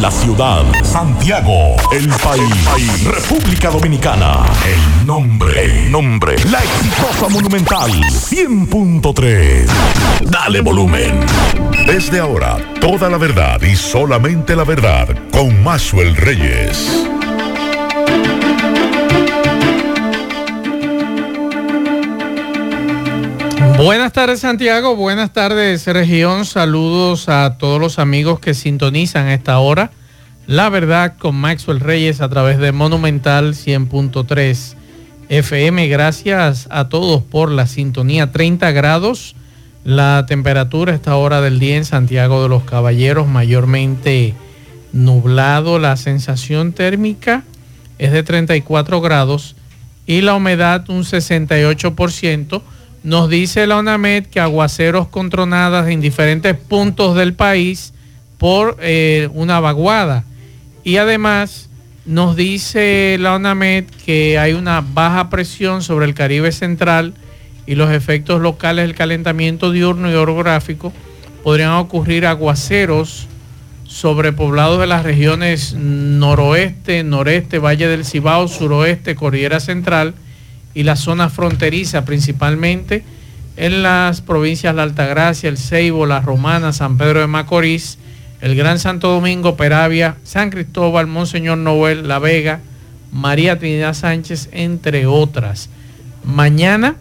La ciudad, Santiago, el país, República Dominicana, el nombre, el nombre, la exitosa monumental 100.3. Dale volumen. Desde ahora, toda la verdad y solamente la verdad con Maxwell Reyes. Buenas tardes Santiago, buenas tardes región, saludos a todos los amigos que sintonizan a esta hora. La verdad con Maxwell Reyes a través de Monumental 100.3 FM. Gracias a todos por la sintonía 30 grados. La temperatura a esta hora del día en Santiago de los Caballeros mayormente nublado. La sensación térmica es de 34 grados y la humedad un 68%. Nos dice la UNAMED que aguaceros con tronadas en diferentes puntos del país por eh, una vaguada. Y además nos dice la UNAMED que hay una baja presión sobre el Caribe Central y los efectos locales del calentamiento diurno y orográfico podrían ocurrir aguaceros sobre poblados de las regiones noroeste, noreste, Valle del Cibao, suroeste, Cordillera Central y la zona fronteriza, principalmente en las provincias de Altagracia, El Ceibo, La Romana, San Pedro de Macorís, el Gran Santo Domingo, Peravia, San Cristóbal, Monseñor Noel, La Vega, María Trinidad Sánchez, entre otras. Mañana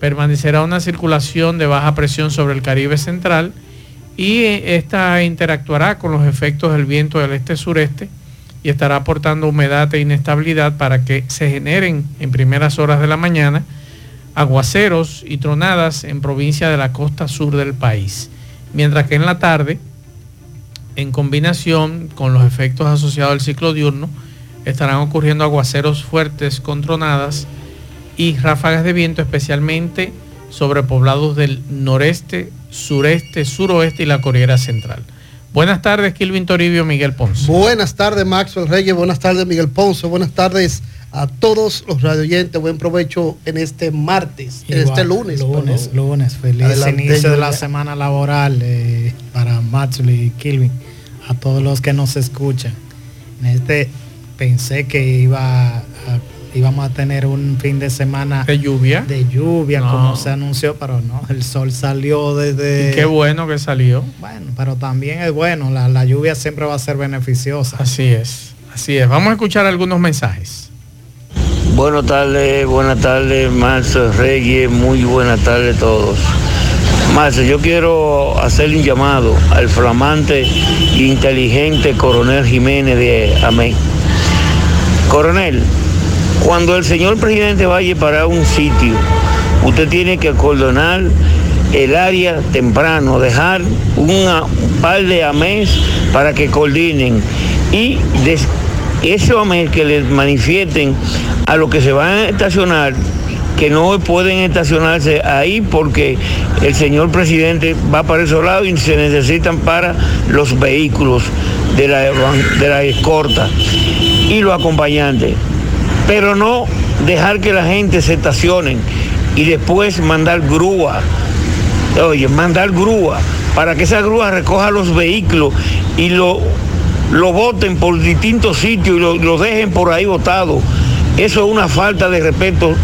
permanecerá una circulación de baja presión sobre el Caribe Central y esta interactuará con los efectos del viento del este-sureste y estará aportando humedad e inestabilidad para que se generen en primeras horas de la mañana aguaceros y tronadas en provincia de la costa sur del país. Mientras que en la tarde, en combinación con los efectos asociados al ciclo diurno, estarán ocurriendo aguaceros fuertes con tronadas y ráfagas de viento, especialmente sobre poblados del noreste, sureste, suroeste y la Corriera Central. Buenas tardes, Kilvin Toribio, Miguel Ponce. Buenas tardes, Maxwell Reyes. Buenas tardes, Miguel Ponce. Buenas tardes a todos los radioyentes. Buen provecho en este martes, en este lunes. Lunes, lunes. Feliz inicio de la semana laboral eh, para Maxwell y Kilvin. A todos los que nos escuchan. En este pensé que iba a íbamos a tener un fin de semana de lluvia. De lluvia, como se anunció, pero no, el sol salió desde... qué bueno que salió. Bueno, pero también es bueno, la, lluvia siempre va a ser beneficiosa. Así es, así es. Vamos a escuchar algunos mensajes. Buenas tardes, buenas tardes, Marcio Reyes, muy buenas tardes a todos. Marcio, yo quiero hacerle un llamado al flamante e inteligente coronel Jiménez de Amén. Coronel, cuando el señor presidente vaya para un sitio, usted tiene que acordonar el área temprano, dejar un par de amés para que coordinen y ese amés que les manifiesten a los que se van a estacionar que no pueden estacionarse ahí porque el señor presidente va para esos lados y se necesitan para los vehículos de la, de la escorta y los acompañantes pero no dejar que la gente se estacione y después mandar grúa. Oye, mandar grúa para que esa grúa recoja los vehículos y lo, lo boten por distintos sitios y lo, dejen por ahí botados. Eso es una falta de respeto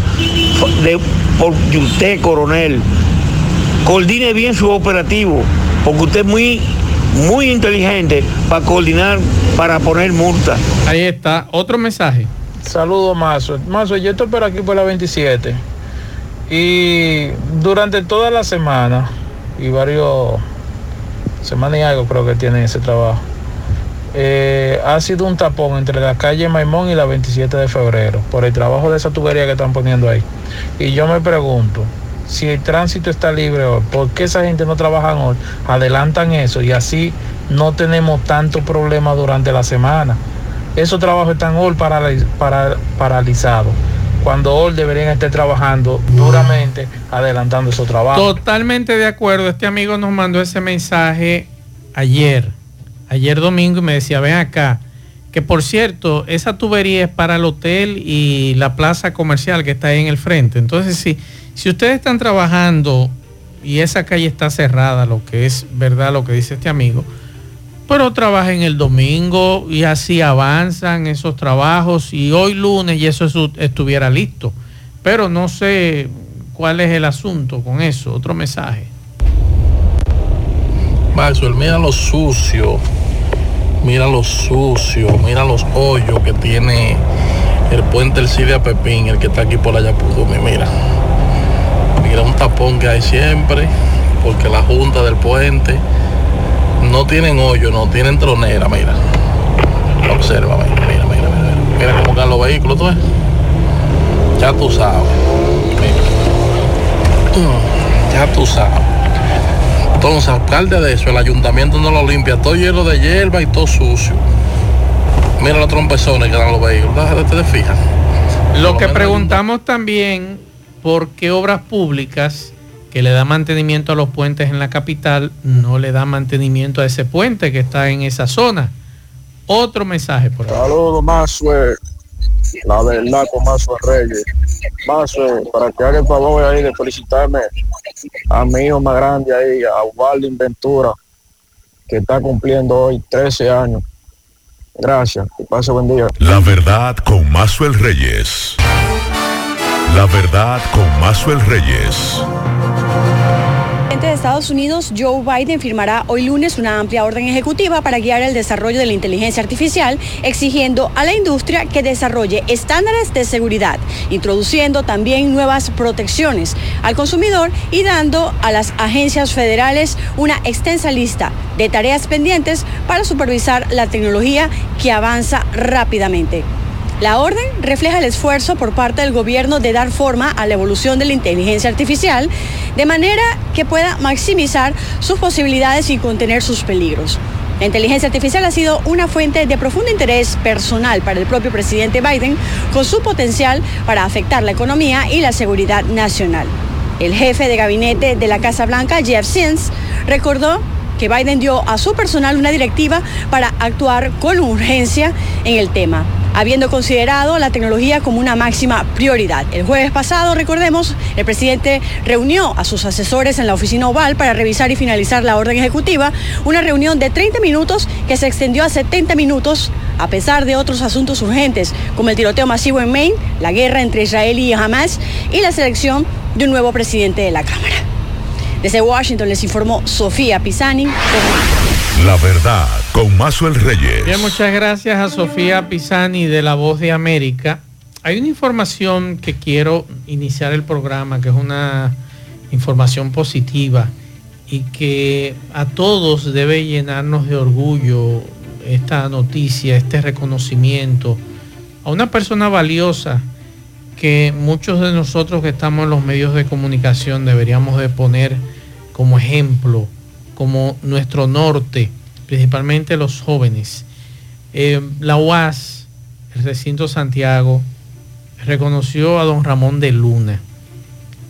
de, por usted, coronel. Coordine bien su operativo, porque usted es muy, muy inteligente para coordinar, para poner multa. Ahí está, otro mensaje. Saludos, Mazo. Mazo, yo estoy por aquí por la 27. Y durante toda la semana, y varios, semana y algo creo que tiene ese trabajo, eh, ha sido un tapón entre la calle Maimón y la 27 de febrero, por el trabajo de esa tubería que están poniendo ahí. Y yo me pregunto, si el tránsito está libre hoy, ¿por qué esa gente no trabaja hoy? Adelantan eso y así no tenemos tanto problema durante la semana esos trabajos están hoy para, paralizados. Cuando hoy deberían estar trabajando duramente, adelantando esos trabajos. Totalmente de acuerdo. Este amigo nos mandó ese mensaje ayer, ayer domingo, y me decía, ven acá, que por cierto, esa tubería es para el hotel y la plaza comercial que está ahí en el frente. Entonces, si, si ustedes están trabajando y esa calle está cerrada, lo que es verdad lo que dice este amigo, pero trabajen el domingo y así avanzan esos trabajos y hoy lunes y eso estuviera listo. Pero no sé cuál es el asunto con eso. Otro mensaje. Maxwell, mira lo sucio, mira lo sucio, mira los hoyos que tiene el puente El Cidia Pepín, el que está aquí por allá por mira. Mira un tapón que hay siempre, porque la junta del puente no tienen hoyo, no tienen tronera, mira. Observa, mira, mira, mira, mira. Mira cómo están los vehículos, tú ves. Ya tú sabes. Mm, ya tú sabes. Entonces, alcalde de eso, el ayuntamiento no lo limpia, todo lleno de hierba y todo sucio. Mira los trompezones que dan los vehículos, te fijas. Lo que preguntamos también, ¿por qué obras públicas que le da mantenimiento a los puentes en la capital, no le da mantenimiento a ese puente que está en esa zona. Otro mensaje por ahí. Saludos, Mazue. La verdad con Mazue Reyes. Mazue, para que haga el favor ahí de felicitarme a mi hijo más grande ahí, a Waldin Ventura, que está cumpliendo hoy 13 años. Gracias, que pase buen día. La verdad con Mazuel Reyes. La verdad con Mazuel Reyes de Estados Unidos, Joe Biden, firmará hoy lunes una amplia orden ejecutiva para guiar el desarrollo de la inteligencia artificial, exigiendo a la industria que desarrolle estándares de seguridad, introduciendo también nuevas protecciones al consumidor y dando a las agencias federales una extensa lista de tareas pendientes para supervisar la tecnología que avanza rápidamente. La orden refleja el esfuerzo por parte del gobierno de dar forma a la evolución de la inteligencia artificial de manera que pueda maximizar sus posibilidades y contener sus peligros. La inteligencia artificial ha sido una fuente de profundo interés personal para el propio presidente Biden, con su potencial para afectar la economía y la seguridad nacional. El jefe de gabinete de la Casa Blanca, Jeff Sims, recordó que Biden dio a su personal una directiva para actuar con urgencia en el tema habiendo considerado la tecnología como una máxima prioridad. El jueves pasado, recordemos, el presidente reunió a sus asesores en la oficina oval para revisar y finalizar la orden ejecutiva, una reunión de 30 minutos que se extendió a 70 minutos a pesar de otros asuntos urgentes, como el tiroteo masivo en Maine, la guerra entre Israel y Hamas y la selección de un nuevo presidente de la Cámara. Desde Washington les informó Sofía Pisani. La verdad, con Mazuel Reyes. Bien, muchas gracias a Sofía Pisani de La Voz de América. Hay una información que quiero iniciar el programa, que es una información positiva y que a todos debe llenarnos de orgullo esta noticia, este reconocimiento a una persona valiosa que muchos de nosotros que estamos en los medios de comunicación deberíamos de poner como ejemplo como nuestro norte, principalmente los jóvenes. Eh, la UAS, el recinto Santiago, reconoció a don Ramón de Luna.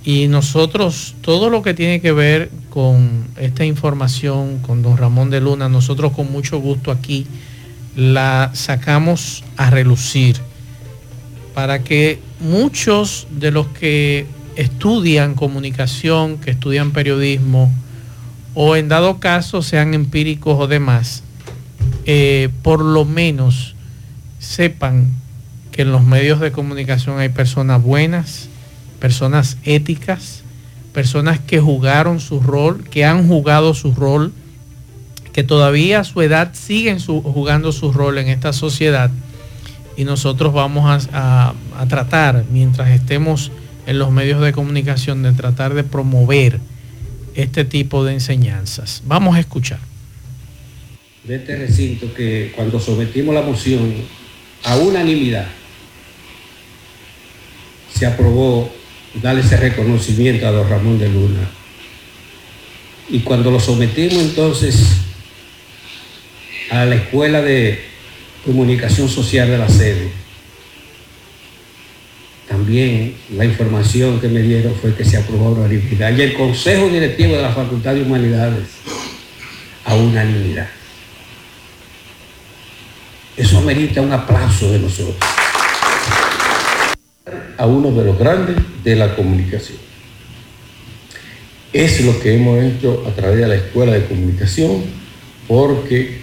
Y nosotros, todo lo que tiene que ver con esta información, con don Ramón de Luna, nosotros con mucho gusto aquí la sacamos a relucir para que muchos de los que estudian comunicación, que estudian periodismo, o en dado caso sean empíricos o demás, eh, por lo menos sepan que en los medios de comunicación hay personas buenas, personas éticas, personas que jugaron su rol, que han jugado su rol, que todavía a su edad siguen jugando su rol en esta sociedad. Y nosotros vamos a tratar, mientras estemos en los medios de comunicación, de tratar de promover este tipo de enseñanzas. Vamos a escuchar. De este recinto que cuando sometimos la moción a unanimidad, se aprobó darle ese reconocimiento a don Ramón de Luna. Y cuando lo sometimos entonces a la Escuela de Comunicación Social de la sede, también la información que me dieron fue que se aprobó a unanimidad. Y el Consejo Directivo de la Facultad de Humanidades a unanimidad. Eso amerita un aplauso de nosotros. A uno de los grandes de la comunicación. Es lo que hemos hecho a través de la Escuela de Comunicación, porque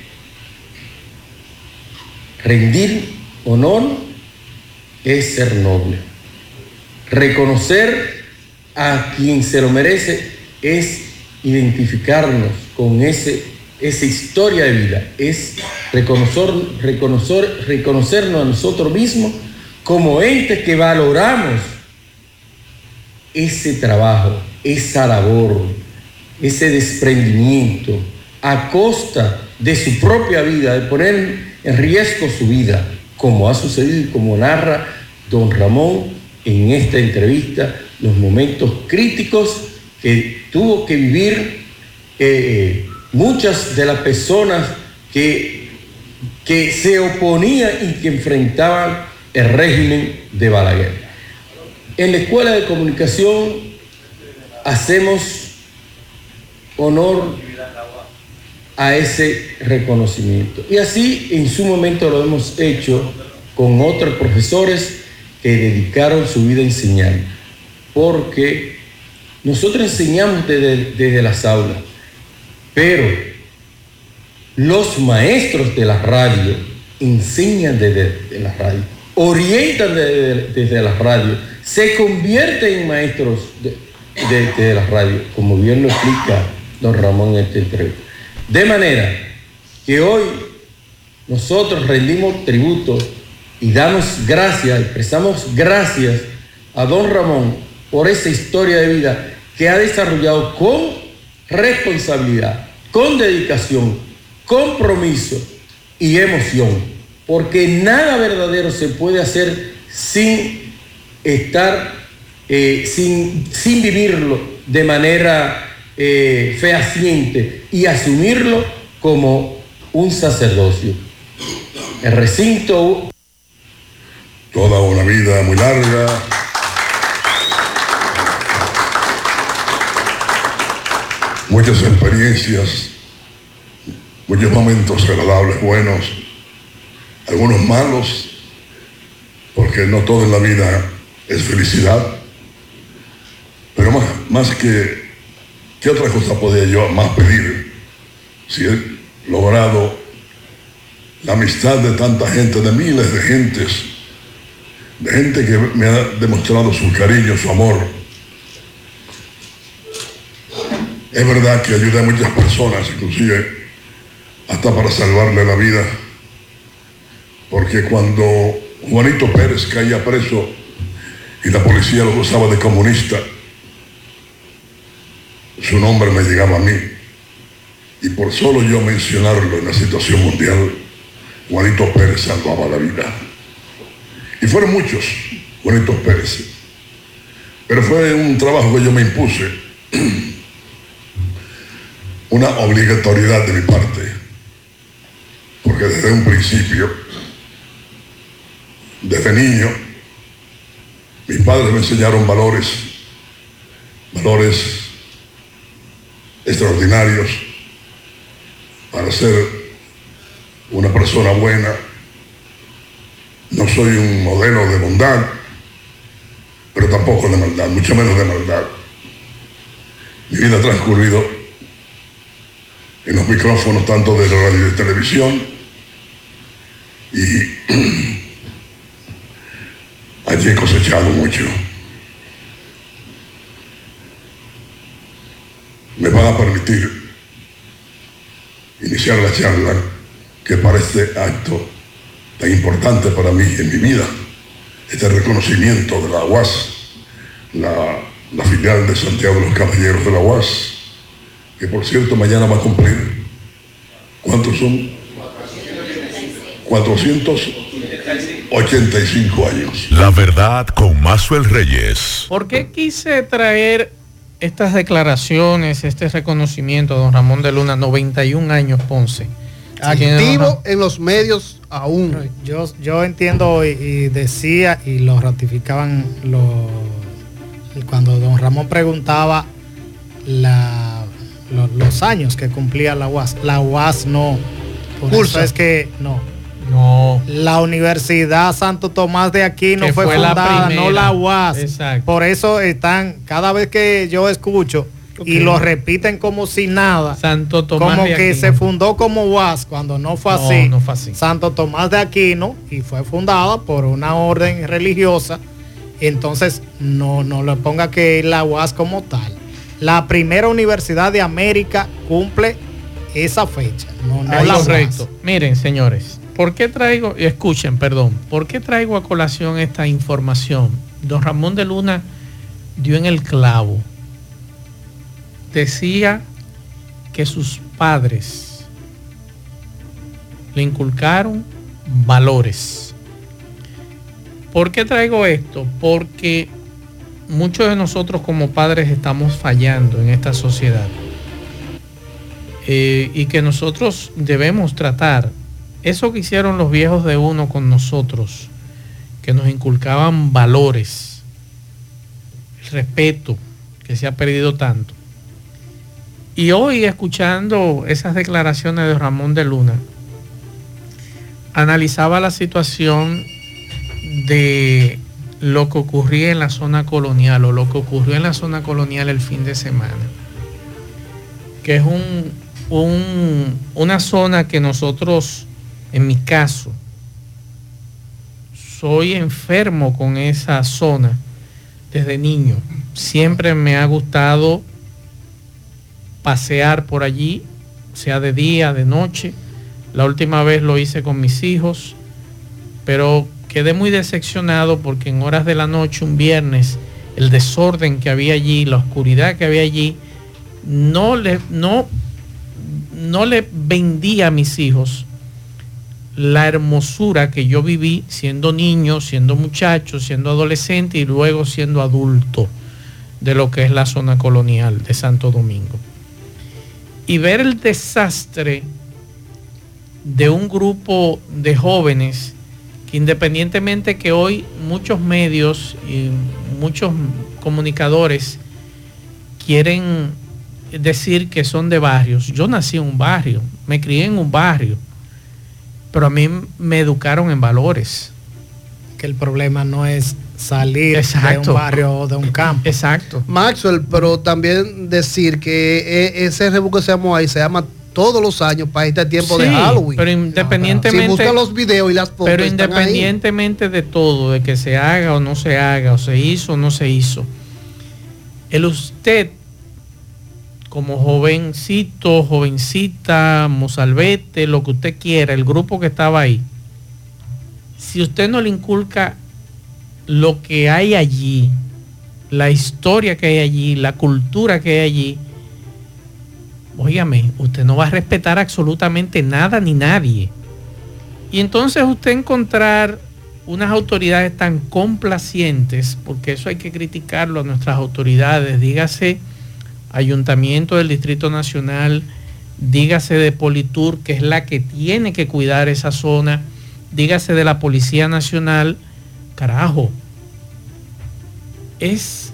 rendir honor es ser noble. Reconocer a quien se lo merece es identificarnos con ese, esa historia de vida, es reconocer, reconocer, reconocernos a nosotros mismos como entes que valoramos ese trabajo, esa labor, ese desprendimiento a costa de su propia vida, de poner en riesgo su vida, como ha sucedido y como narra don Ramón en esta entrevista, los momentos críticos que tuvo que vivir eh, muchas de las personas que, que se oponían y que enfrentaban el régimen de Balaguer. En la Escuela de Comunicación hacemos honor a ese reconocimiento. Y así en su momento lo hemos hecho con otros profesores que dedicaron su vida a enseñar. Porque nosotros enseñamos desde, las aulas, pero los maestros de la radio enseñan desde la radio, orientan desde, desde la radio, se convierten en maestros de, la radio, como bien lo explica don Ramón en este entrevista. De manera que hoy nosotros rendimos tributo y damos gracias, expresamos gracias a don Ramón por esa historia de vida que ha desarrollado con responsabilidad, con dedicación, compromiso y emoción, porque nada verdadero se puede hacer sin estar, eh, sin, sin vivirlo de manera eh, fehaciente y asumirlo como un sacerdocio. El recinto... Toda una vida muy larga. Muchas experiencias, muchos momentos agradables, buenos, algunos malos, porque no todo en la vida es felicidad. Pero más, más que ¿Qué otra cosa podía yo más pedir si he logrado la amistad de tanta gente, de miles de gentes, gente que me ha demostrado su cariño, su amor? Es verdad que ayudé a muchas personas, inclusive hasta para salvarle la vida, porque cuando Juanito Pérez caía preso y la policía lo usaba de comunista, su nombre me llegaba a mí. Y por solo yo mencionarlo en la situación mundial, Juanito Pérez salvaba la vida. Y fueron muchos Juanito Pérez. Pero fue un trabajo que yo me impuse, una obligatoriedad de mi parte, porque desde un principio, desde niño, mis padres me enseñaron valores, valores extraordinarios para ser una persona buena. Soy un modelo de bondad, pero tampoco de maldad, mucho menos de maldad. Mi vida ha transcurrido en los micrófonos tanto de radio y de televisión y allí he cosechado mucho. me van a permitir iniciar la charla que para este acto tan importante para mí en mi vida, este reconocimiento de la UAS, la, la filial de Santiago de los Caballeros de la UAS, que por cierto mañana va a cumplir, ¿cuántos son? 485 años. La verdad con Mazuel Reyes. ¿Por qué quise traer estas declaraciones, este reconocimiento, don Ramón de Luna, 91 años, Ponce. Activo en los medios aún. Yo, yo entiendo y, decía y lo ratificaban cuando don Ramón preguntaba los años que cumplía la UAS. La UAS no. Por eso es que no no. La Universidad Santo Tomás de aquí fue, fundada, no la UAS. Por eso están, cada vez que yo escucho y lo repiten como si nada. Santo Tomás como que se fundó como UAS cuando no fue, así. no fue así. Santo Tomás de Aquino y fue fundada por una orden religiosa. Entonces no, no le ponga que la UAS como tal. La primera universidad de América cumple esa fecha. No, no la correcto. Miren, señores, ¿por qué traigo, escuchen, perdón, ¿por qué traigo a colación esta información? Don Ramón de Luna dio en el clavo decía que sus padres le inculcaron valores. ¿Por qué traigo esto? Porque muchos de nosotros como padres estamos fallando en esta sociedad. Eh, y que nosotros debemos tratar eso que hicieron los viejos de uno con nosotros, que nos inculcaban valores, el respeto, que se ha perdido tanto. Y hoy escuchando esas declaraciones de Ramón de Luna, analizaba la situación de lo que ocurría en la zona colonial o lo que ocurrió en la zona colonial el fin de semana, que es un, una zona que nosotros, en mi caso, soy enfermo con esa zona desde niño. Siempre me ha gustado pasear por allí, sea de día, de noche. La última vez lo hice con mis hijos, pero quedé muy decepcionado porque en horas de la noche, un viernes, el desorden que había allí, la oscuridad que había allí, no le, no, no vendía a mis hijos la hermosura que yo viví siendo niño, siendo muchacho, siendo adolescente y luego siendo adulto de lo que es la zona colonial de Santo Domingo y ver el desastre de un grupo de jóvenes que independientemente que hoy muchos medios y muchos comunicadores quieren decir que son de barrios. Yo nací en un barrio, me crié en un barrio, pero a mí me educaron en valores. Que el problema no es salir de un barrio o de un campo. Exacto. Maxwell, pero también decir que e, ese rebuque que se llama ahí se llama todos los años para este tiempo de Halloween. Pero independientemente. Si los videos y las fotos. Pero independientemente de todo, de que se haga o no se haga, o se hizo o no se hizo, el usted, como jovencito, jovencita, mozalbete, lo que usted quiera, el grupo que estaba ahí, si usted no le inculca lo que hay allí, la historia que hay allí, la cultura que hay allí, óigame, usted no va a respetar absolutamente nada ni nadie. Y entonces usted encontrar unas autoridades tan complacientes, porque eso hay que criticarlo a nuestras autoridades, dígase Ayuntamiento del Distrito Nacional, dígase de Politur, que es la que tiene que cuidar esa zona, dígase de la Policía Nacional, carajo, es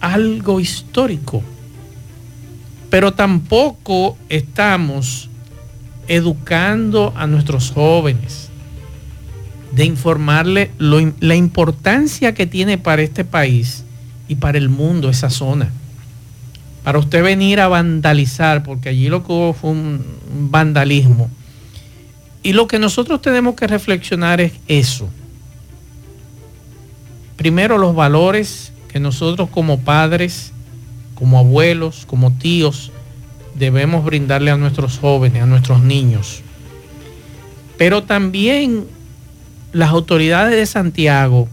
algo histórico. Pero tampoco estamos educando a nuestros jóvenes de informarle la importancia que tiene para este país y para el mundo esa zona. Para usted venir a vandalizar, porque allí lo que hubo fue un vandalismo. Y lo que nosotros tenemos que reflexionar es eso primero los valores que nosotros como padres, como abuelos, como tíos, debemos brindarle a nuestros jóvenes, a nuestros niños. Pero también las autoridades de Santiago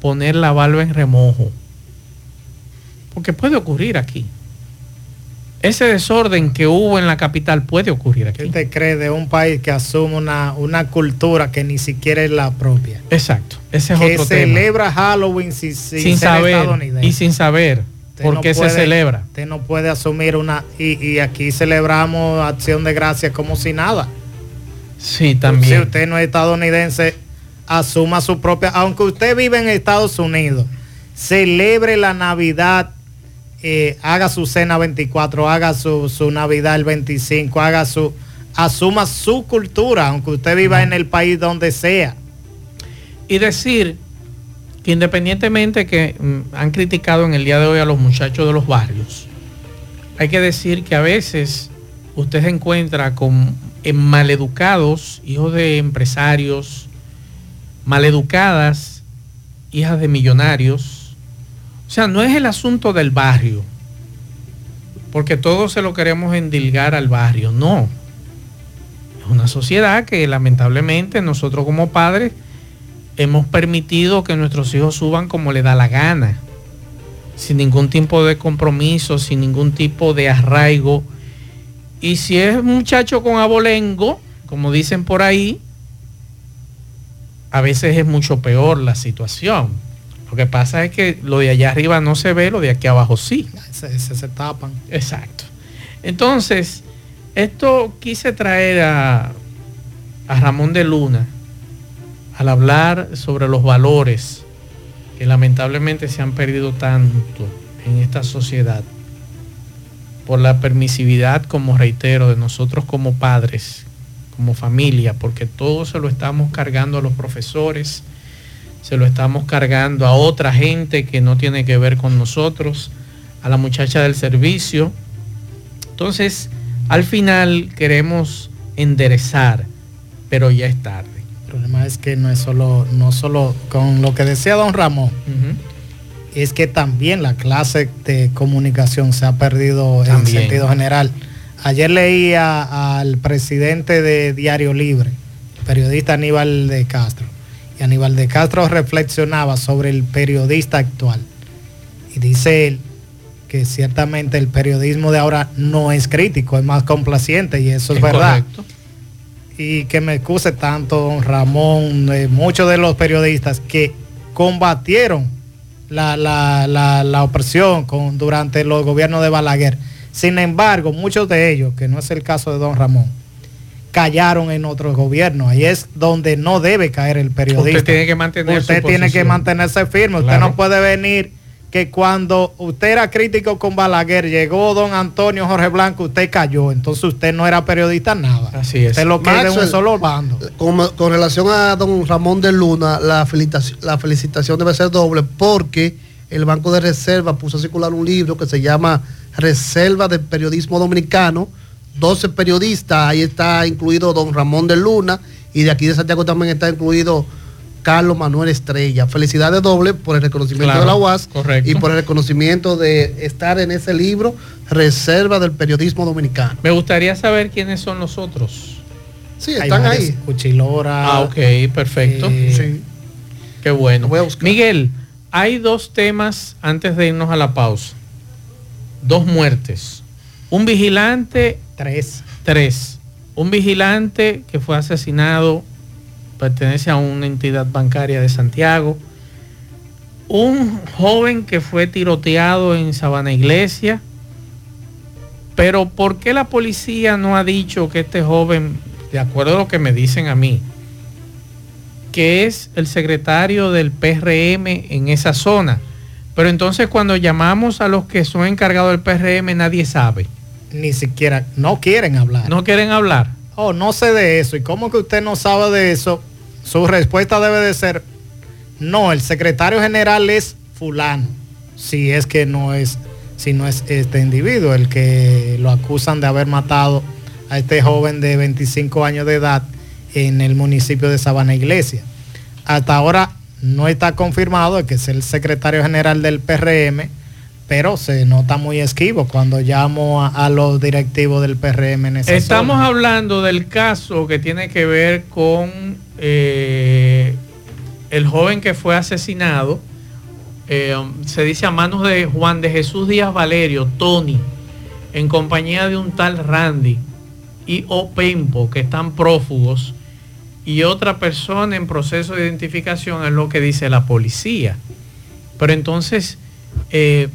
poner la barba en remojo. Porque puede ocurrir aquí ese desorden que hubo en la capital puede ocurrir aquí. ¿Qué te cree de un país que asume una, una cultura que ni siquiera es la propia? Exacto, ese es que celebra Halloween sin, saber y sin saber por qué se celebra. Usted no puede asumir una y, y, aquí celebramos acción de gracias como si nada. Sí, también. Si usted no es estadounidense, asuma su propia, aunque usted vive en Estados Unidos, celebre la Navidad eh, haga su cena 24, haga su, Navidad el 25, haga su, asuma su cultura, aunque usted viva en el país donde sea. Y decir que independientemente que mm, han criticado en el día de hoy a los muchachos de los barrios, hay que decir que a veces usted se encuentra con maleducados, hijos de empresarios, maleducadas, hijas de millonarios. O sea, no es el asunto del barrio, porque todos se lo queremos endilgar al barrio, no. Es una sociedad que lamentablemente nosotros como padres hemos permitido que nuestros hijos suban como le da la gana, sin ningún tipo de compromiso, sin ningún tipo de arraigo. Y si es un muchacho con abolengo, como dicen por ahí, a veces es mucho peor la situación. Lo que pasa es que lo de allá arriba no se ve, lo de aquí abajo sí. Se, se, tapan. Exacto. Entonces, esto quise traer a, a Ramón de Luna al hablar sobre los valores que lamentablemente se han perdido tanto en esta sociedad por la permisividad, como reitero, de nosotros como padres, como familia, porque todo se lo estamos cargando a los profesores, se lo estamos cargando a otra gente que no tiene que ver con nosotros, a la muchacha del servicio. Entonces, al final queremos enderezar, pero ya es tarde. El problema es que no es solo, no solo con lo que decía don Ramón, es que también la clase de comunicación se ha perdido en sentido general. Ayer leía al presidente de Diario Libre, periodista Aníbal de Castro, y Aníbal de Castro reflexionaba sobre el periodista actual. Y dice él que ciertamente el periodismo de ahora no es crítico, es más complaciente y eso es, verdad. Y que me excuse tanto don Ramón, eh, muchos de los periodistas que combatieron la, la, opresión con, durante los gobiernos de Balaguer sin embargo, muchos de ellos, que no es el caso de don Ramón, callaron en otros gobiernos. Ahí es donde no debe caer el periodista. Usted tiene que mantener Usted tiene que mantenerse firme. Usted no puede venir que cuando usted era crítico con Balaguer, llegó don Antonio Jorge Blanco, usted cayó. Entonces usted no era periodista nada. Así es. Usted lo que es un solo bando. Con, con, relación a don Ramón de Luna, la felicitación, la felicitación debe ser doble porque el Banco de Reserva puso a circular un libro que se llama Reserva del Periodismo Dominicano, 12 periodistas, ahí está incluido don Ramón de Luna y de aquí de Santiago también está incluido Carlos Manuel Estrella. Felicidades doble por el reconocimiento de la UAS y por el reconocimiento de estar en ese libro, Reserva del Periodismo Dominicano. Me gustaría saber quiénes son los otros. Sí, están ahí. Cuchilora. Ah, ok, perfecto. Eh, sí. Qué bueno. Miguel, hay dos temas antes de irnos a la pausa dos muertes. Un vigilante. Tres. Tres. Un vigilante que fue asesinado, pertenece a una entidad bancaria de Santiago. Un joven que fue tiroteado en Sabana Iglesia. Pero ¿por qué la policía no ha dicho que este joven, de acuerdo a lo que me dicen a mí, que es el secretario del PRM en esa zona? Pero entonces cuando llamamos a los que son encargados del PRM, nadie sabe. Ni siquiera, no quieren hablar. No quieren hablar. Oh, no sé de eso. ¿Y cómo que usted no sabe de eso? Su respuesta debe de ser, no, el secretario general es fulano. Si es que no es, si no es este individuo el que lo acusan de haber matado a este joven de 25 años de edad en el municipio de Sabana Iglesia. Hasta ahora no está confirmado que es el secretario general del PRM, pero se nota muy esquivo cuando llamo a, los directivos del PRM en Estamos hablando del caso que tiene que ver con eh, el joven que fue asesinado, eh, se dice a manos de Juan de Jesús Díaz Valerio, Tony, en compañía de un tal Randy y Opempo, que están prófugos y otra persona en proceso de identificación es lo que dice la policía. Pero entonces eh,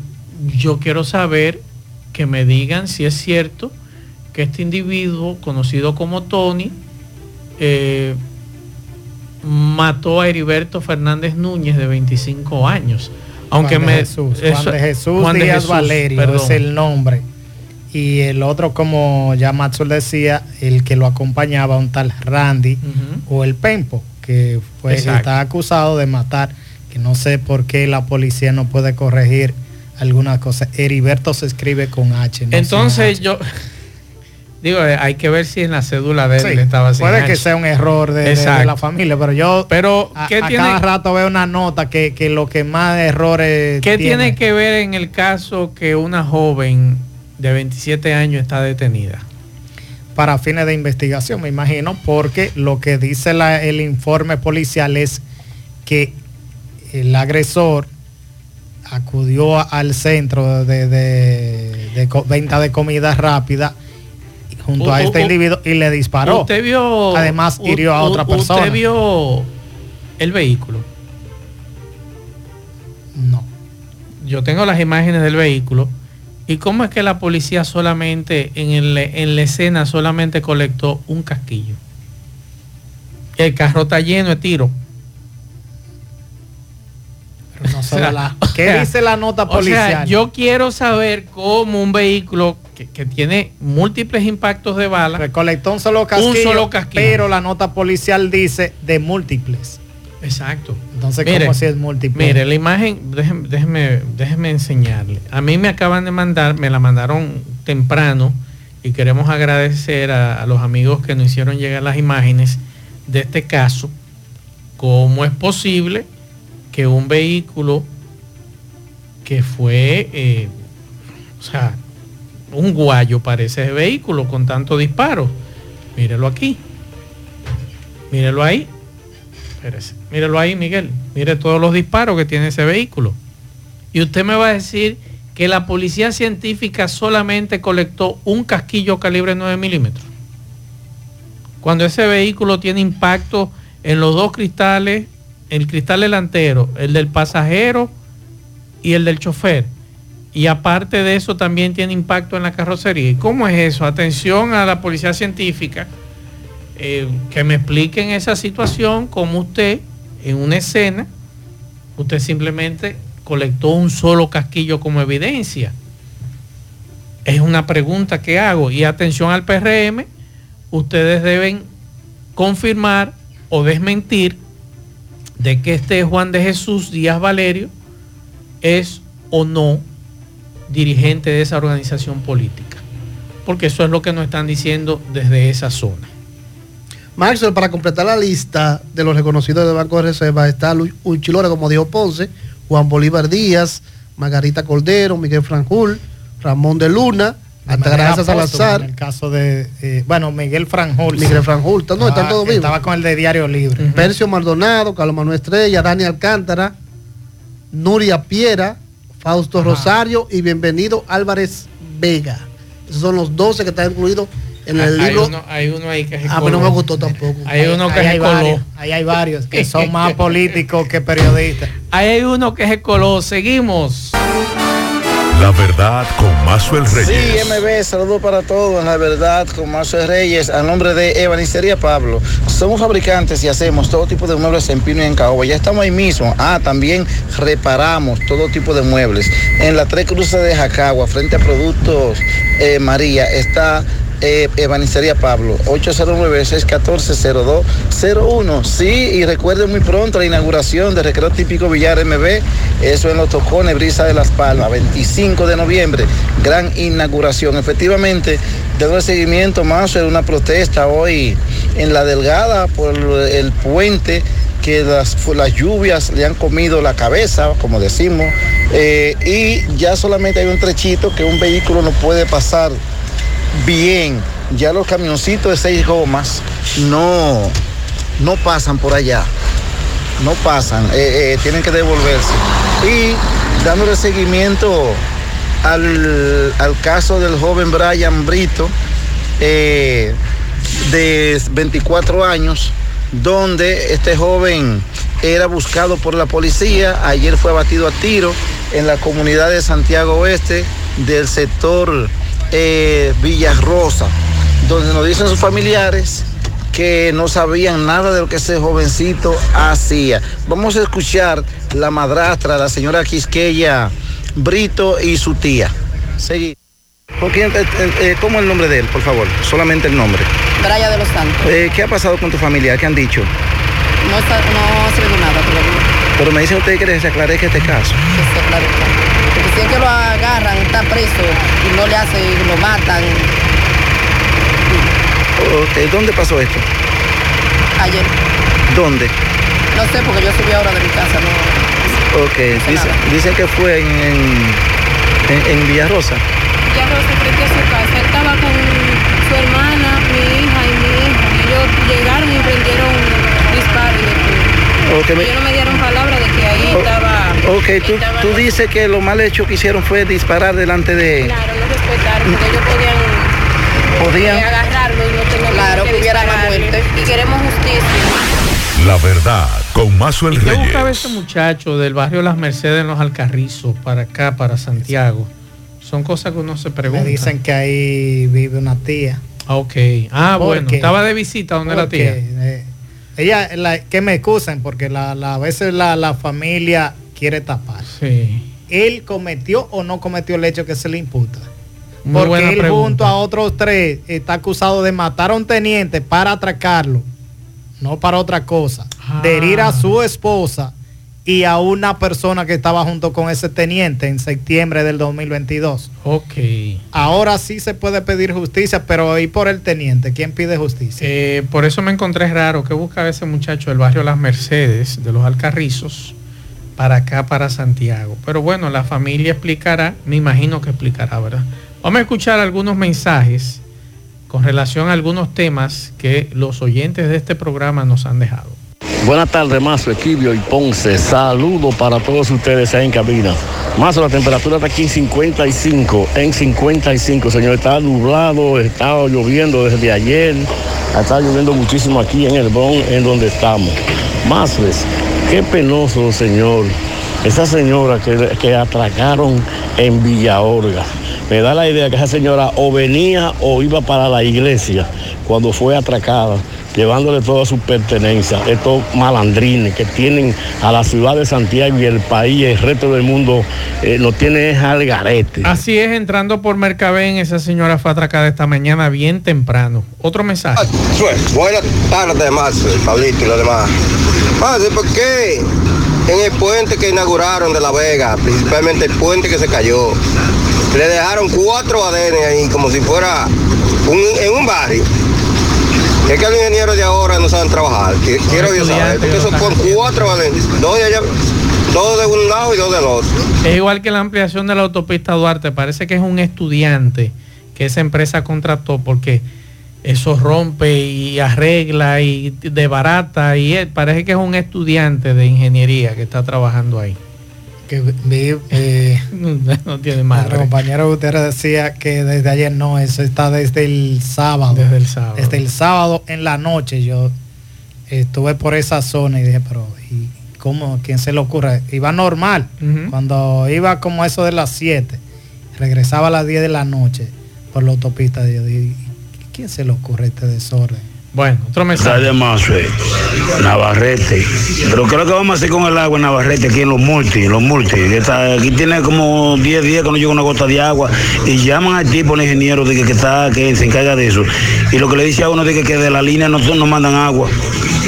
yo quiero saber que me digan si es cierto que este individuo conocido como Tony eh, mató a Heriberto Fernández Núñez de 25 años. Aunque me Jesús, Juan de Jesús Díaz Valerio es el nombre. Y el otro, como ya Maxwell decía, el que lo acompañaba, un tal Randy o el Pempo, que fue, está acusado de matar, que no sé por qué la policía no puede corregir alguna cosa. Heriberto se escribe con H. Entonces yo digo, eh, hay que ver si en la cédula de él estaba así. Puede que sea un error de, la familia, pero yo pero a, cada rato veo una nota que, lo que más errores ¿Qué tiene que ver en el caso que una joven de 27 años está detenida? Para fines de investigación, me imagino, porque lo que dice el informe policial es que el agresor acudió al centro de, venta de comida rápida junto a este individuo y le disparó. Usted vio. Además, hirió a otra persona. ¿Usted vio el vehículo? No. Yo tengo las imágenes del vehículo. ¿Y cómo es que la policía solamente, en, en la escena, solamente colectó un casquillo? El carro está lleno de tiros ¿Qué dice la nota policial? yo quiero saber cómo un vehículo que, tiene múltiples impactos de bala. Recolectó un solo casquillo, un solo casquillo. Pero la nota policial dice de múltiples. Exacto. Entonces, ¿cómo si es múltiple? Mire, la imagen, déjeme, déjeme, enseñarle. A mí me acaban de mandar, me la mandaron temprano y queremos agradecer a, a los amigos que nos hicieron llegar las imágenes de este caso. ¿Cómo es posible que un vehículo que fue, eh, o sea, un guayo parece ese vehículo con tanto disparo. Mírelo aquí. Mírelo ahí. Mírelo ahí, Miguel. Mire todos los disparos que tiene ese vehículo. Y usted me va a decir que la policía científica solamente colectó un casquillo calibre 9 milímetros. Cuando ese vehículo tiene impacto en los dos cristales el cristal delantero, el del pasajero y el del chofer. Y aparte de eso también tiene impacto en la carrocería. ¿Y cómo es eso? Atención a la policía científica, eh, que me expliquen esa situación, como usted en una escena, usted simplemente colectó un solo casquillo como evidencia. Es una pregunta que hago. Y atención al PRM, ustedes deben confirmar o desmentir de que este Juan de Jesús Díaz Valerio es o no dirigente de esa organización política. Porque eso es lo que nos están diciendo desde esa zona. Maxwell, para completar la lista de los reconocidos del Banco de Reserva está Luis Uchilora, como dijo Ponce, Juan Bolívar Díaz, Margarita Cordero, Miguel Franjul, Ramón de Luna, Altagracia Salazar. En el caso de, eh, bueno, Miguel Franjul. Miguel Franjul, no, están todos vivos. Estaba con el de Diario Libre. Percio Maldonado, Carlos Manuel Estrella, Dani Alcántara, Nuria Piera, Fausto Rosario y bienvenido Álvarez Vega. Esos son los 12 que están incluidos en el hay libro. Uno, hay uno ahí que se A mí no me gustó tampoco. Hay uno que se coló. Ahí hay varios que son más políticos que periodistas. Ahí hay uno que se coló. Seguimos. La verdad con Mazuel Reyes. Sí, MB, saludo para todos. La verdad con Mazuel Reyes, a nombre de Evanistería Pablo. Somos fabricantes y hacemos todo tipo de muebles en pino y en caoba. Ya estamos ahí mismo. Ah, también reparamos todo tipo de muebles. En la Tres Cruces de Jacagua, frente a Productos eh, María, está eh, Evanistería Pablo, 809-614-0201. Sí, y recuerden muy pronto la inauguración de Recreo Típico Villar MB, eso en los Tocones, Brisa de Las Palmas, 25 de noviembre, gran inauguración. Efectivamente, debo seguimiento más en una protesta hoy en La Delgada por el puente que las, las, lluvias le han comido la cabeza, como decimos, eh, y ya solamente hay un trechito que un vehículo no puede pasar bien. Ya los camioncitos de seis gomas no, no pasan por allá. No pasan, eh, eh, tienen que devolverse. Y dándole seguimiento al, caso del joven Brian Brito, eh, de 24 años, donde este joven era buscado por la policía. Ayer fue abatido a tiro en la comunidad de Santiago Oeste del sector eh, Villarrosa, donde nos dicen sus familiares que no sabían nada de lo que ese jovencito hacía. Vamos a escuchar la madrastra, la señora Quisqueya Brito y su tía. Seguí. Eh, eh, ¿Cómo es el nombre de él, por favor? Solamente el nombre. Braya de los Santos. ¿Qué ha pasado con tu familia? ¿Qué han dicho? No, está, no nada todavía. Pero me dicen ustedes que se aclare que este caso. Que se aclarezca. Porque si es que lo agarran, está preso y no le hacen, lo matan. Ok, ¿dónde pasó esto? Ayer. ¿Dónde? No sé, porque yo subí ahora de mi casa, no. Ok, dice, dicen que fue en, en, en, en Villarrosa. Villarrosa frente a su casa. Él estaba con su hermana, mi hija y mi hijo. Ellos llegaron y prendieron disparos. Okay, me- Ellos no me ahí Oh, estaba. Ok, tú, estaba- tú dices que lo mal hecho que hicieron fue disparar delante de... Claro, no respetaron, porque ellos podían, Podían- eh, agarrarlo y no tener Claro, que hubiera dispararle. muerte. Y queremos justicia. La verdad, con Mazo el ¿Qué buscaba Reyes. ese muchacho del barrio Las Mercedes en los Alcarrizos para acá, para Santiago? Son cosas que uno se pregunta. Me dicen que ahí vive una tía. Ah, ok. Ah, bueno, Porque- estaba de visita donde la tía. eh, ella, la- que me excusen, porque la, la- a veces la, la familia quiere tapar. Sí. ¿Él cometió o no cometió el hecho que se le imputa? Muy Porque buena él pregunta. junto a otros tres está acusado de matar a un teniente para atracarlo, no para otra cosa, de herir Ah. a su esposa y a una persona que estaba junto con ese teniente en septiembre del 2022. Ok. Ahora sí se puede pedir justicia, pero ¿y por el teniente? ¿Quién pide justicia? Eh, por eso me encontré raro que buscaba ese muchacho del barrio Las Mercedes, de los Alcarrizos, para acá, para Santiago. Pero bueno, la familia explicará, me imagino que explicará, ¿verdad? Vamos a escuchar algunos mensajes con relación a algunos temas que los oyentes de este programa nos han dejado. Buenas tardes, Mazo, Equibio y Ponce. Saludos para todos ustedes ahí en cabina. Mazo, la temperatura está aquí en 55, en 55, señor. Está nublado, está lloviendo desde ayer. Está lloviendo muchísimo aquí en el Bron, en donde estamos. Más qué penoso, señor. Esa señora que, que atracaron en Villa Orga. Me da la idea que esa señora o venía o iba para la iglesia cuando fue atracada llevándole todas sus pertenencias, estos malandrines que tienen a la ciudad de Santiago y el país y el resto del mundo, eh, lo tiene es al garete. Así es, entrando por Mercabén, esa señora fue atracada esta mañana bien temprano. Otro mensaje. Buenas tardes, Marcel, Pablito y los demás. ¿por qué en el puente que inauguraron de La Vega, principalmente el puente que se cayó, le dejaron cuatro adenes ahí como si fuera un- en un barrio? Es que los ingenieros de ahora no saben trabajar. Qui- Quiero yo saber, porque eso con cuatro adenes, dos de allá, dos de un lado y dos del otro. Es igual que la ampliación de la autopista Duarte. Parece que es un estudiante que esa empresa contrató porque eso rompe y arregla y desbarata. Y él, parece que es un estudiante de ingeniería que está trabajando ahí. Que vi, eh, no tiene Nuestro compañero Gutiérrez decía que desde ayer no, eso está desde el sábado. Desde el sábado. Desde el sábado en la noche yo estuve por esa zona y dije, pero ¿y cómo? ¿Quién se le ocurre? Iba normal. Cuando iba como eso de las 7, regresaba a las 10 de la noche por la autopista, yo dije, ¿quién se le ocurre este desorden? Bueno, otro mensaje. de Mazue, Navarrete. Pero creo que vamos a hacer con el agua en Navarrete aquí en los multis, los multis. que está- aquí tiene como 10 días que no llega una gota de agua y llaman al tipo, el ingeniero, de que, que está, que se encarga de eso. Y lo que le dice a uno de que, que de la línea no, no mandan agua.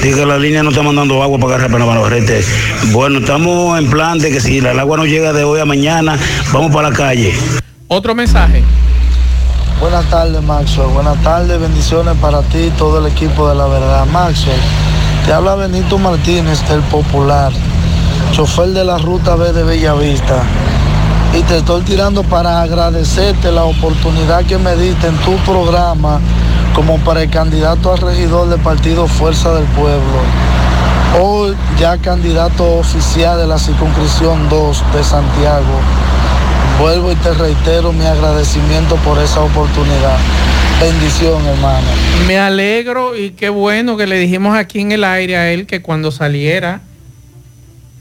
Dice que la línea no está mandando agua para agarrar para Navarrete. Bueno, estamos en plan de que si el agua no llega de hoy a mañana, vamos para la calle. Otro mensaje. Buenas tardes, Maxwell. Buenas tardes, bendiciones para ti y todo el equipo de la verdad. Maxwell, te habla Benito Martínez, el popular, chofer de la ruta B de Bellavista. Y te estoy tirando para agradecerte la oportunidad que me diste en tu programa como para el candidato a regidor del partido Fuerza del Pueblo. Hoy ya candidato oficial de la circunscripción 2 de Santiago. Vuelvo y te reitero mi agradecimiento por esa oportunidad. Bendición, hermano. Me alegro y qué bueno que le dijimos aquí en el aire a él que cuando saliera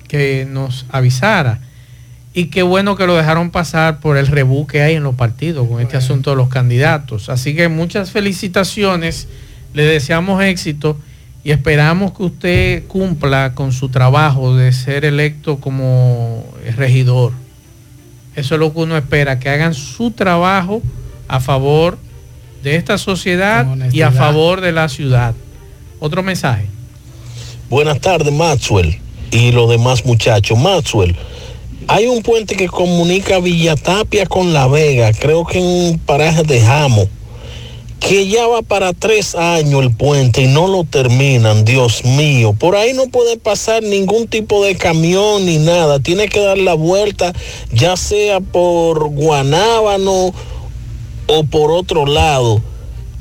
que nos avisara. Y qué bueno que lo dejaron pasar por el rebú que hay en los partidos con este asunto de los candidatos. Así que muchas felicitaciones, le deseamos éxito y esperamos que usted cumpla con su trabajo de ser electo como regidor. Eso es lo que uno espera, que hagan su trabajo a favor de esta sociedad y a favor de la ciudad. Otro mensaje. Buenas tardes, Maxwell. y los demás muchachos. Maxwell, hay un puente que comunica Villatapia con La Vega, creo que en un paraje de Jamo, que ya va para tres años el puente y no lo terminan, Dios mío. Por ahí no puede pasar ningún tipo de camión ni nada. Tiene que dar la vuelta, ya sea por Guanábano o por otro lado.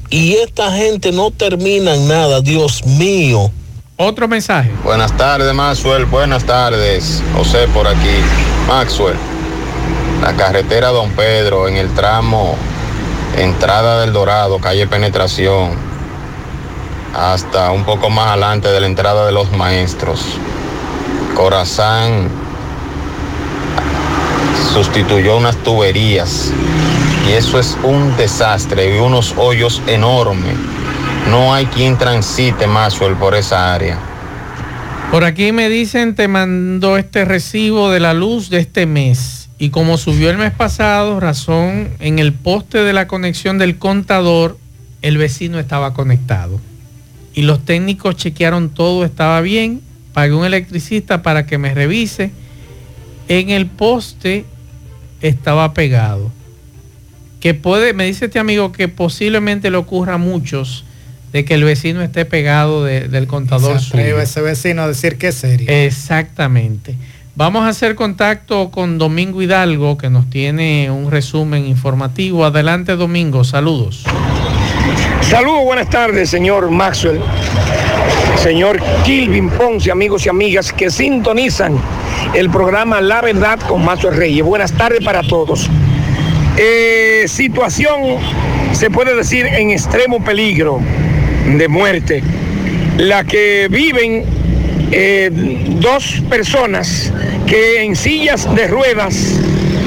Y esta gente no termina nada, Dios mío. Otro mensaje. Buenas tardes, Maxwell. Buenas tardes. José por aquí. Maxwell. La carretera Don Pedro en el tramo entrada del Dorado, calle Penetración, hasta un poco más adelante de la entrada de los maestros. Corazán sustituyó unas tuberías y eso es un desastre y unos hoyos enormes. No hay quien transite Maxwell por esa área. Por aquí me dicen, te mandó este recibo de la luz de este mes. Y como subió el mes pasado, razón, en el poste de la conexión del contador, el vecino estaba conectado. Y los técnicos chequearon todo, estaba bien. Pagué un electricista para que me revise. En el poste estaba pegado. Que puede, me dice este amigo que posiblemente le ocurra a muchos de que el vecino esté pegado de- del contador. Se atreve suyo. ese vecino a decir que es serio. Exactamente. Vamos a hacer contacto con Domingo Hidalgo, que nos tiene un resumen informativo. Adelante, Domingo. Saludos. Saludos, buenas tardes, señor Maxwell, señor Kilvin Ponce, amigos y amigas que sintonizan el programa La Verdad con Maxwell Reyes. Buenas tardes para todos. Eh, situación, se puede decir, en extremo peligro de muerte, la que viven eh, dos personas que en sillas de ruedas,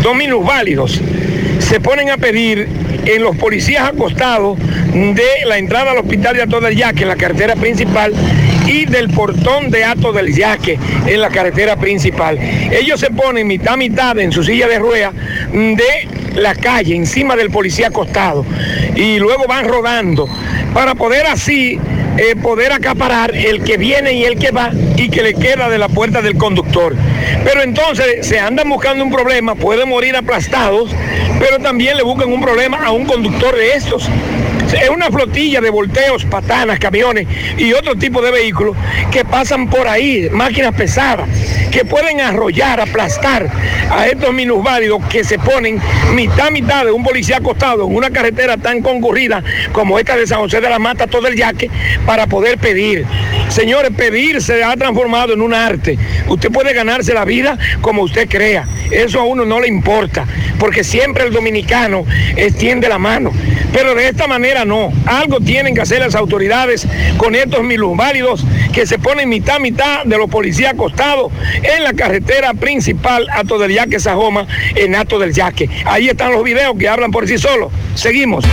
dos minusválidos, se ponen a pedir en los policías acostados de la entrada al hospital de Ato del Yaque, en la carretera principal, y del portón de Ato del Yaque, en la carretera principal. Ellos se ponen mitad mitad en su silla de ruedas de la calle, encima del policía acostado, y luego van rodando para poder así eh, poder acaparar el que viene y el que va y que le queda de la puerta del conductor. Pero entonces se andan buscando un problema, pueden morir aplastados, pero también le buscan un problema a un conductor de estos. Es una flotilla de volteos, patanas, camiones y otro tipo de vehículos que pasan por ahí, máquinas pesadas, que pueden arrollar, aplastar a estos minusválidos que se ponen mitad mitad de un policía acostado en una carretera tan concurrida como esta de San José de la Mata, todo el yaque, para poder pedir. Señores, pedir se ha transformado en un arte. Usted puede ganarse la vida como usted crea. Eso a uno no le importa, porque siempre el dominicano extiende la mano. Pero de esta manera no. Algo tienen que hacer las autoridades con estos minusválidos que se ponen mitad a mitad de los policías acostados en la carretera principal Ato del Yaque Sajoma, en Ato del Yaque. Ahí están los videos que hablan por sí solos. Seguimos.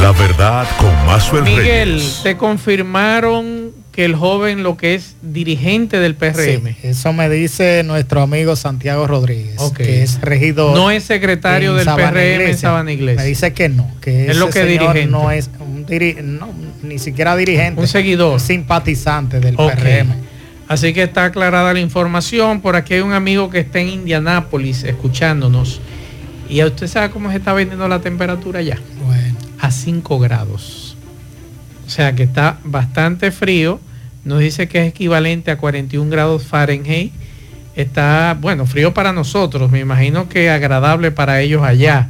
La verdad con Maxwell Miguel, Reyes. te confirmaron que el joven lo que es dirigente del PRM. Sí, eso me dice nuestro amigo Santiago Rodríguez, que es regidor. No es secretario del Sabana PRM en. Sabana Iglesia. Me dice que no, que Es lo que señor dirigente. no es un diri- no, ni siquiera dirigente. Un seguidor. Simpatizante del Ok. PRM. Así que está aclarada la información. Por aquí hay un amigo que está en Indianápolis escuchándonos. Y a usted sabe cómo se está vendiendo la temperatura ya. Bueno. A 5 grados. O sea que está bastante frío. Nos dice que es equivalente a 41 grados Fahrenheit. Está, bueno, frío para nosotros. Me imagino que agradable para ellos allá.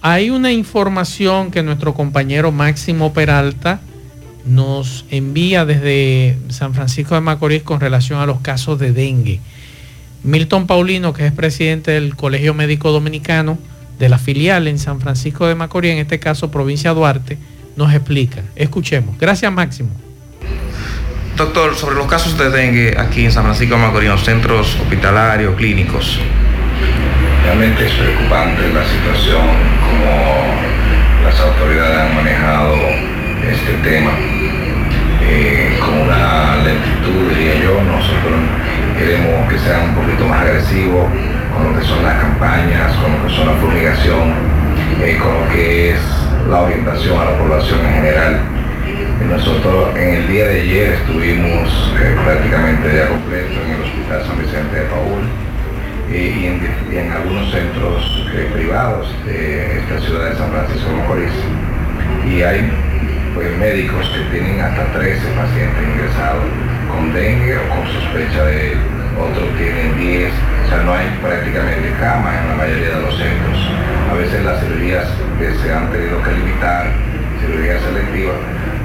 Hay una información que nuestro compañero Máximo Peralta nos envía desde San Francisco de Macorís con relación a los casos de dengue. Milton Paulino, que es presidente del Colegio Médico Dominicano de la filial en San Francisco de Macorís, en este caso provincia Duarte, nos explica. Escuchemos. Gracias Máximo. Doctor, sobre los casos de dengue aquí en San Francisco de Macorís, centros hospitalarios, clínicos. Realmente es preocupante la situación, como las autoridades han manejado este tema eh, con una lentitud, diría yo. Nosotros queremos que sean un poquito más agresivos con lo que son las campañas, con lo que son la fumigación, eh, con lo que es la orientación a la población en general Nosotros en el día de ayer estuvimos eh, prácticamente día completo en el Hospital San Vicente de Paul y, en, algunos centros eh, privados de esta ciudad de San Francisco de Macorís. Y hay pues, médicos que tienen hasta 13 pacientes ingresados con dengue o con sospecha de otros tienen 10, o sea, no hay prácticamente camas en la mayoría de los centros. A veces las cirugías que se han tenido que limitar, cirugías selectivas,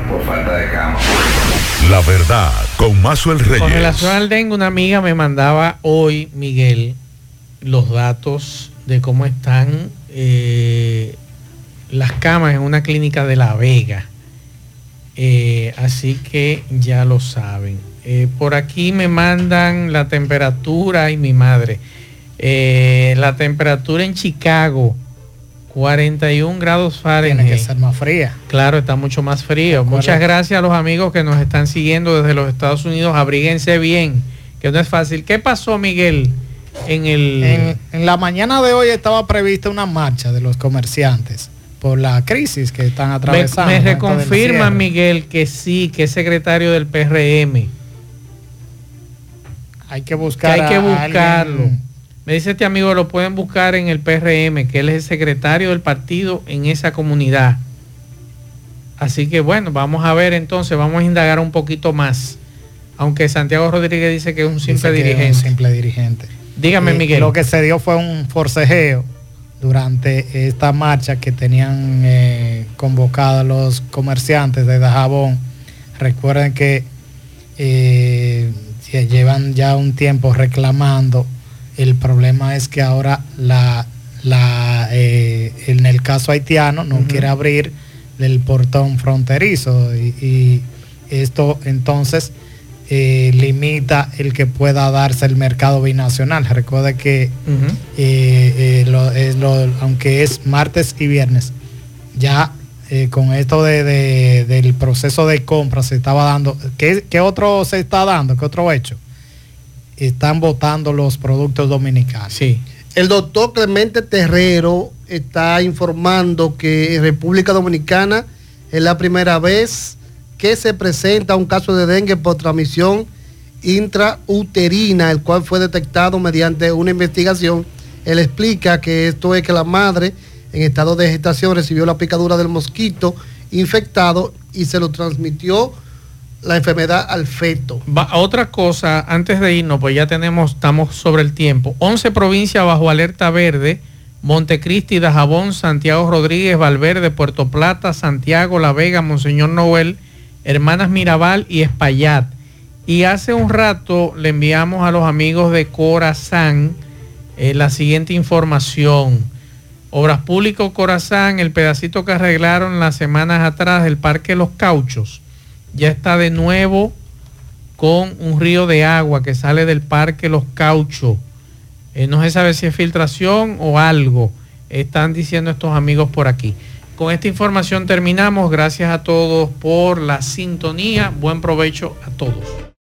por falta de camas. La verdad, con Mazuel Reyes. Con relación al dengue, una amiga me mandaba hoy, Miguel, los datos de cómo están eh, las camas en una clínica de La Vega. Eh, así que ya lo saben. Eh, por aquí me mandan la temperatura y mi madre. Eh, la temperatura en Chicago, 41 grados Fahrenheit. Tiene que ser más fría. Claro, está mucho más frío. Muchas gracias a los amigos que nos están siguiendo desde los Estados Unidos. Abríguense bien, que no es fácil. ¿Qué pasó, Miguel? En, el... en, en la mañana de hoy estaba prevista una marcha de los comerciantes por la crisis que están atravesando. Me, me reconfirman, Miguel, que sí, que es secretario del PRM. Hay que buscar. Que hay que buscarlo. Me dice este amigo, lo pueden buscar en el PRM, que él es el secretario del partido en esa comunidad. Así que bueno, vamos a ver entonces, vamos a indagar un poquito más. Aunque Santiago Rodríguez dice que es un simple dirigente. Es un simple dirigente. Dígame, eh, Miguel. Lo que se dio fue un forcejeo durante esta marcha que tenían eh, convocados los comerciantes de Dajabón. Recuerden que eh, llevan ya un tiempo reclamando. El problema es que ahora la, la eh, en el caso haitiano no uh -huh. quiere abrir el portón fronterizo y, y esto entonces eh, limita el que pueda darse el mercado binacional. Recuerda que uh -huh. eh, lo, es lo, aunque es martes y viernes, ya eh, con esto de, de, del proceso de compra se estaba dando. ¿qué, ¿Qué, otro se está dando? ¿Qué otro hecho? Están votando los productos dominicanos. Sí. El doctor Clemente Terrero está informando que en República Dominicana es la primera vez que se presenta un caso de dengue por transmisión intrauterina, el cual fue detectado mediante una investigación. Él explica que esto es que la madre en estado de gestación recibió la picadura del mosquito infectado y se lo transmitió la enfermedad al feto. Va, otra cosa, antes de irnos, pues ya tenemos, estamos sobre el tiempo. 11 provincias bajo alerta verde. Montecristi, Dajabón, Santiago Rodríguez, Valverde, Puerto Plata, Santiago, La Vega, Monseñor Noel, Hermanas Mirabal y Espaillat. Y hace un rato le enviamos a los amigos de Corazán eh, la siguiente información. Obras Públicas Corazán, el pedacito que arreglaron las semanas atrás del Parque Los Cauchos, ya está de nuevo con un río de agua que sale del Parque Los Cauchos. Eh, no se sabe si es filtración o algo. Están diciendo estos amigos por aquí. Con esta información terminamos. Gracias a todos por la sintonía. Buen provecho a todos.